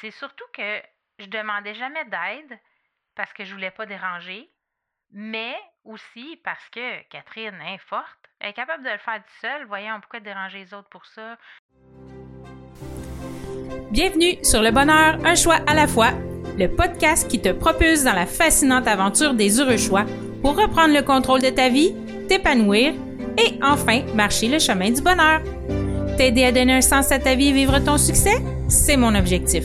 c'est surtout que je demandais jamais d'aide parce que je voulais pas déranger, mais aussi parce que Catherine est forte. Elle est capable de le faire toute seule. Voyons pourquoi déranger les autres pour ça? Bienvenue sur Le Bonheur, un choix à la fois, le podcast qui te propulse dans la fascinante aventure des heureux choix pour reprendre le contrôle de ta vie, t'épanouir et enfin marcher le chemin du bonheur. T'aider à donner un sens à ta vie et vivre ton succès, c'est mon objectif.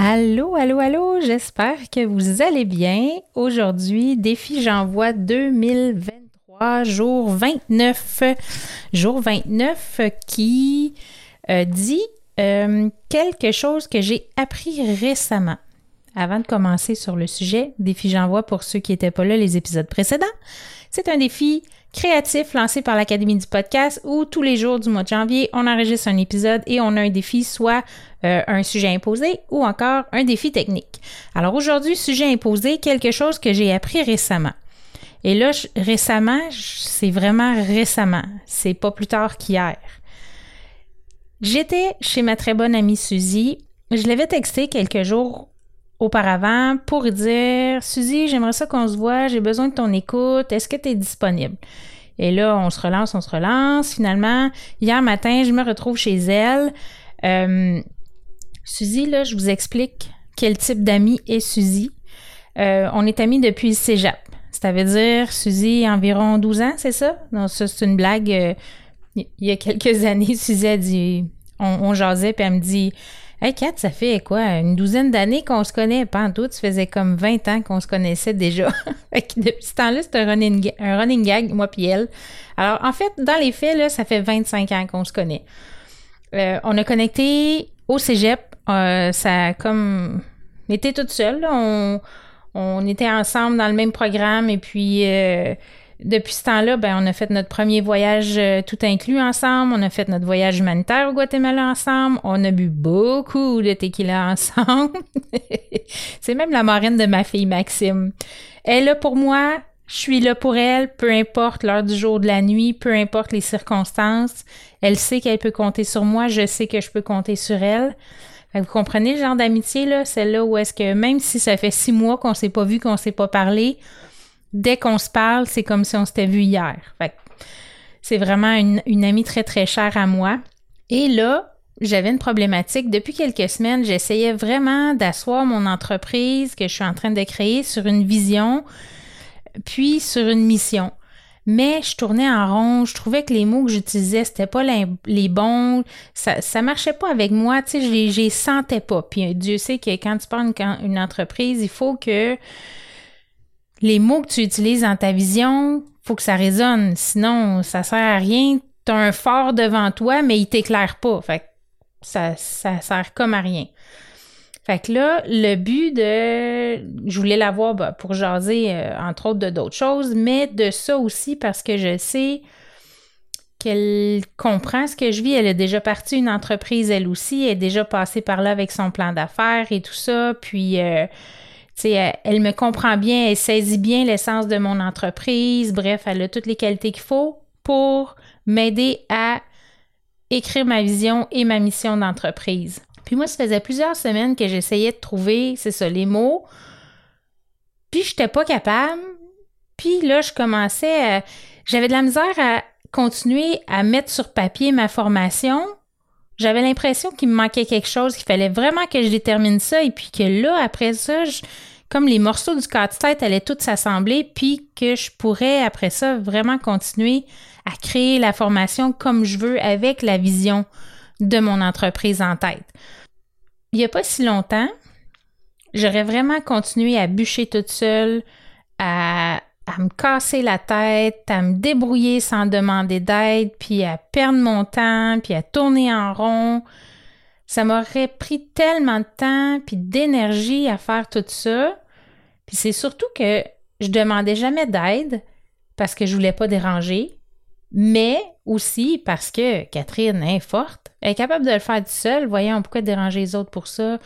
Allô, allô, allô, j'espère que vous allez bien. Aujourd'hui, défi j'envoie 2023, jour 29. Jour 29 qui euh, dit euh, quelque chose que j'ai appris récemment. Avant de commencer sur le sujet, défi j'envoie pour ceux qui n'étaient pas là les épisodes précédents. C'est un défi créatif lancé par l'Académie du podcast où tous les jours du mois de janvier, on enregistre un épisode et on a un défi, soit euh, un sujet imposé ou encore un défi technique. Alors aujourd'hui, sujet imposé, quelque chose que j'ai appris récemment. Et là, récemment, c'est vraiment récemment. C'est pas plus tard qu'hier. J'étais chez ma très bonne amie Suzy. Je l'avais texté quelques jours auparavant pour dire Suzy, j'aimerais ça qu'on se voit, j'ai besoin de ton écoute, est-ce que tu es disponible? Et là, on se relance, on se relance. Finalement, hier matin, je me retrouve chez elle. Euh, Suzy, là, je vous explique quel type d'ami est Suzy. Euh, on est amis depuis le cégep. Ça veut dire, Suzy, environ 12 ans, c'est ça? Non, ça, c'est une blague. Euh, il y a quelques années, Suzy a dit, on, on jasait, puis elle me dit, Hey Kat, ça fait quoi? Une douzaine d'années qu'on se connaît, tout. Ça faisait comme 20 ans qu'on se connaissait déjà. depuis ce temps-là, c'est un running, un running gag, moi puis elle. Alors, en fait, dans les faits, là, ça fait 25 ans qu'on se connaît. Euh, on a connecté au cégep. Euh, ça a comme été toute seule. On, on était ensemble dans le même programme et puis euh, depuis ce temps-là, ben, on a fait notre premier voyage euh, tout inclus ensemble. On a fait notre voyage humanitaire au Guatemala ensemble. On a bu beaucoup de tequila ensemble. C'est même la marraine de ma fille Maxime. Elle est là pour moi. Je suis là pour elle, peu importe l'heure du jour, de la nuit, peu importe les circonstances. Elle sait qu'elle peut compter sur moi. Je sais que je peux compter sur elle. vous comprenez le genre d'amitié, là? Celle-là où est-ce que même si ça fait six mois qu'on s'est pas vu, qu'on s'est pas parlé, dès qu'on se parle, c'est comme si on s'était vu hier. c'est vraiment une, amie très, très chère à moi. Et là, j'avais une problématique. Depuis quelques semaines, j'essayais vraiment d'asseoir mon entreprise que je suis en train de créer sur une vision, puis sur une mission. Mais je tournais en rond, je trouvais que les mots que j'utilisais, c'était pas les, bons, ça, ça marchait pas avec moi, tu sais, je les, sentais pas. Puis Dieu sait que quand tu parles une entreprise, il faut que les mots que tu utilises dans ta vision, faut que ça résonne. Sinon, ça sert à rien. Tu as un phare devant toi, mais il t'éclaire pas. Fait que ça, ça sert comme à rien. Fait que là, le but de. Je voulais l'avoir bah, pour jaser, euh, entre autres, de d'autres choses, mais de ça aussi parce que je sais qu'elle comprend ce que je vis. Elle a déjà parti une entreprise, elle aussi. Elle est déjà passée par là avec son plan d'affaires et tout ça. Puis. Euh, elle, me comprend bien, elle saisit bien l'essence de mon entreprise. Bref, elle a toutes les qualités qu'il faut pour m'aider à écrire ma vision et ma mission d'entreprise. Puis moi, ça faisait plusieurs semaines que j'essayais de trouver, c'est ça, les mots. Puis je n'étais pas capable. Puis là, je commençais à... J'avais de la misère à continuer à mettre sur papier ma formation j'avais l'impression qu'il me manquait quelque chose, qu'il fallait vraiment que je détermine ça et puis que là, après ça, comme les morceaux du casse-tête allaient tous s'assembler, puis que je pourrais, après ça, vraiment continuer à créer la formation comme je veux avec la vision de mon entreprise en tête. Il n'y a pas si longtemps, j'aurais vraiment continué à bûcher toute seule, à, à me casser la tête, à me débrouiller sans demander d'aide, puis à perdre mon temps, puis à tourner en rond. Ça m'aurait pris tellement de temps puis d'énergie à faire tout ça. Puis c'est surtout que je demandais jamais d'aide parce que je voulais pas déranger, mais aussi parce que Catherine est forte. Elle est capable de le faire toute seule. Voyons, pourquoi déranger les autres pour ça?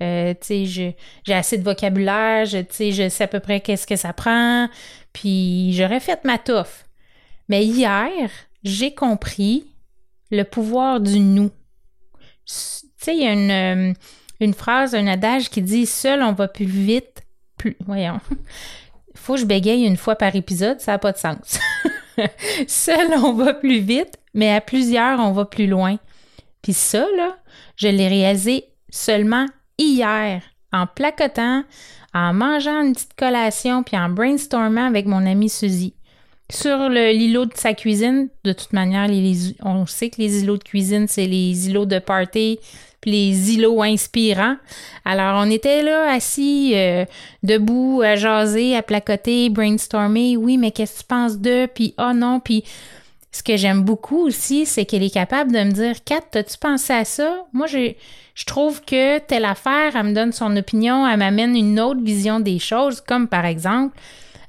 Euh, j'ai assez de vocabulaire, je, je sais à peu près qu'est-ce que ça prend, puis j'aurais fait ma touffe. Mais hier, j'ai compris le pouvoir du nous. Tu sais, il y a une, euh, une phrase, un adage qui dit Seul on va plus vite, plus. Voyons. Faut que je bégaye une fois par épisode, ça n'a pas de sens. Seul on va plus vite, mais à plusieurs on va plus loin. Puis ça, là, je l'ai réalisé seulement hier en placotant, en mangeant une petite collation, puis en brainstormant avec mon amie Suzy. Sur l'îlot de sa cuisine, de toute manière, on sait que les îlots de cuisine, c'est les îlots de party, puis les îlots inspirants. Alors, on était là, assis, euh, debout, à jaser, à placoter, brainstormer. Oui, mais qu'est-ce que tu penses de? Puis, oh non, puis ce que j'aime beaucoup aussi, c'est qu'elle est capable de me dire, Kat, as-tu pensé à ça? Moi, j'ai je trouve que telle affaire, elle me donne son opinion, elle m'amène une autre vision des choses, comme par exemple,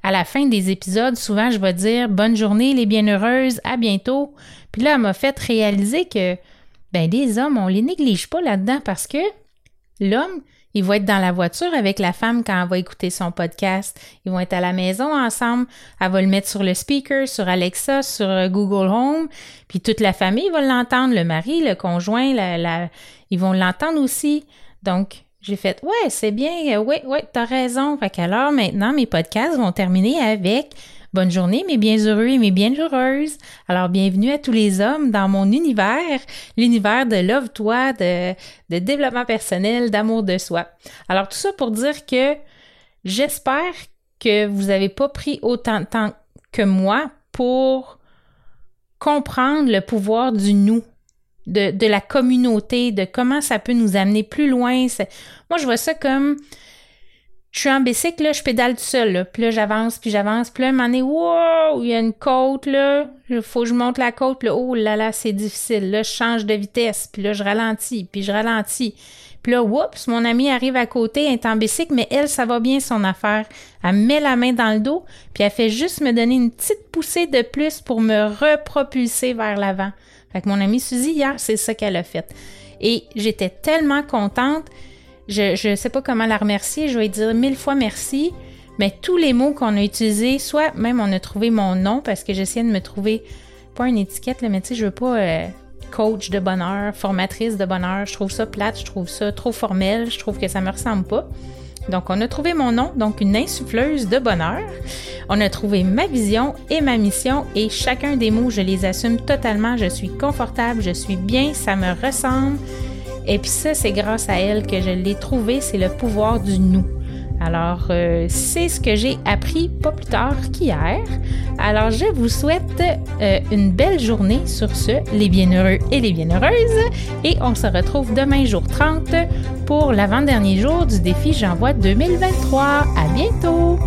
à la fin des épisodes, souvent je vais dire bonne journée les bienheureuses, à bientôt. Puis là, elle m'a fait réaliser que ben des hommes, on les néglige pas là-dedans parce que l'homme, il va être dans la voiture avec la femme quand elle va écouter son podcast. Ils vont être à la maison ensemble. Elle va le mettre sur le speaker, sur Alexa, sur euh, Google Home. Puis toute la famille va l'entendre, le mari, le conjoint, ils vont l'entendre aussi. Donc, j'ai fait Ouais, c'est bien, euh, oui, oui, t'as raison. Fait qu'alors maintenant, mes podcasts vont terminer avec Bonne journée, mes bien heureux et mes bien heureuses. Alors, bienvenue à tous les hommes dans mon univers, l'univers de Love Toi, de, développement personnel, d'amour de soi. Alors, tout ça pour dire que j'espère que vous n'avez pas pris autant de temps que moi pour comprendre le pouvoir du nous, de, la communauté, de comment ça peut nous amener plus loin. Moi, je vois ça comme je suis en bicycle, là, je pédale tout seul, là. Puis là, j'avance, puis j'avance. Puis là, un moment donné, wow, il y a une côte, là. Faut que je monte la côte. Puis là, oh là là, c'est difficile. Là, je change de vitesse. Puis là, je ralentis, puis je ralentis. Puis là, oups, mon amie arrive à côté, elle est en bicycle, mais elle, ça va bien son affaire. Elle met la main dans le dos, puis elle fait juste me donner une petite poussée de plus pour me repropulser vers l'avant. Fait que mon amie Suzy, hier, c'est ça qu'elle a fait. Et j'étais tellement contente je ne sais pas comment la remercier. Je vais dire mille fois merci. Mais tous les mots qu'on a utilisés, soit même on a trouvé mon nom parce que j'essayais de me trouver, pas une étiquette, là, mais tu sais, je veux pas euh, coach de bonheur, formatrice de bonheur. Je trouve ça plate, je trouve ça trop formel, je trouve que ça me ressemble pas. Donc, on a trouvé mon nom, donc une insuffleuse de bonheur. On a trouvé ma vision et ma mission et chacun des mots, je les assume totalement. Je suis confortable, je suis bien, ça me ressemble. Et puis ça, c'est grâce à elle que je l'ai trouvé, c'est le pouvoir du nous. Alors, euh, c'est ce que j'ai appris pas plus tard qu'hier. Alors, je vous souhaite euh, une belle journée sur ce, les bienheureux et les bienheureuses. Et on se retrouve demain, jour 30, pour l'avant-dernier jour du défi J'envoie 2023. À bientôt!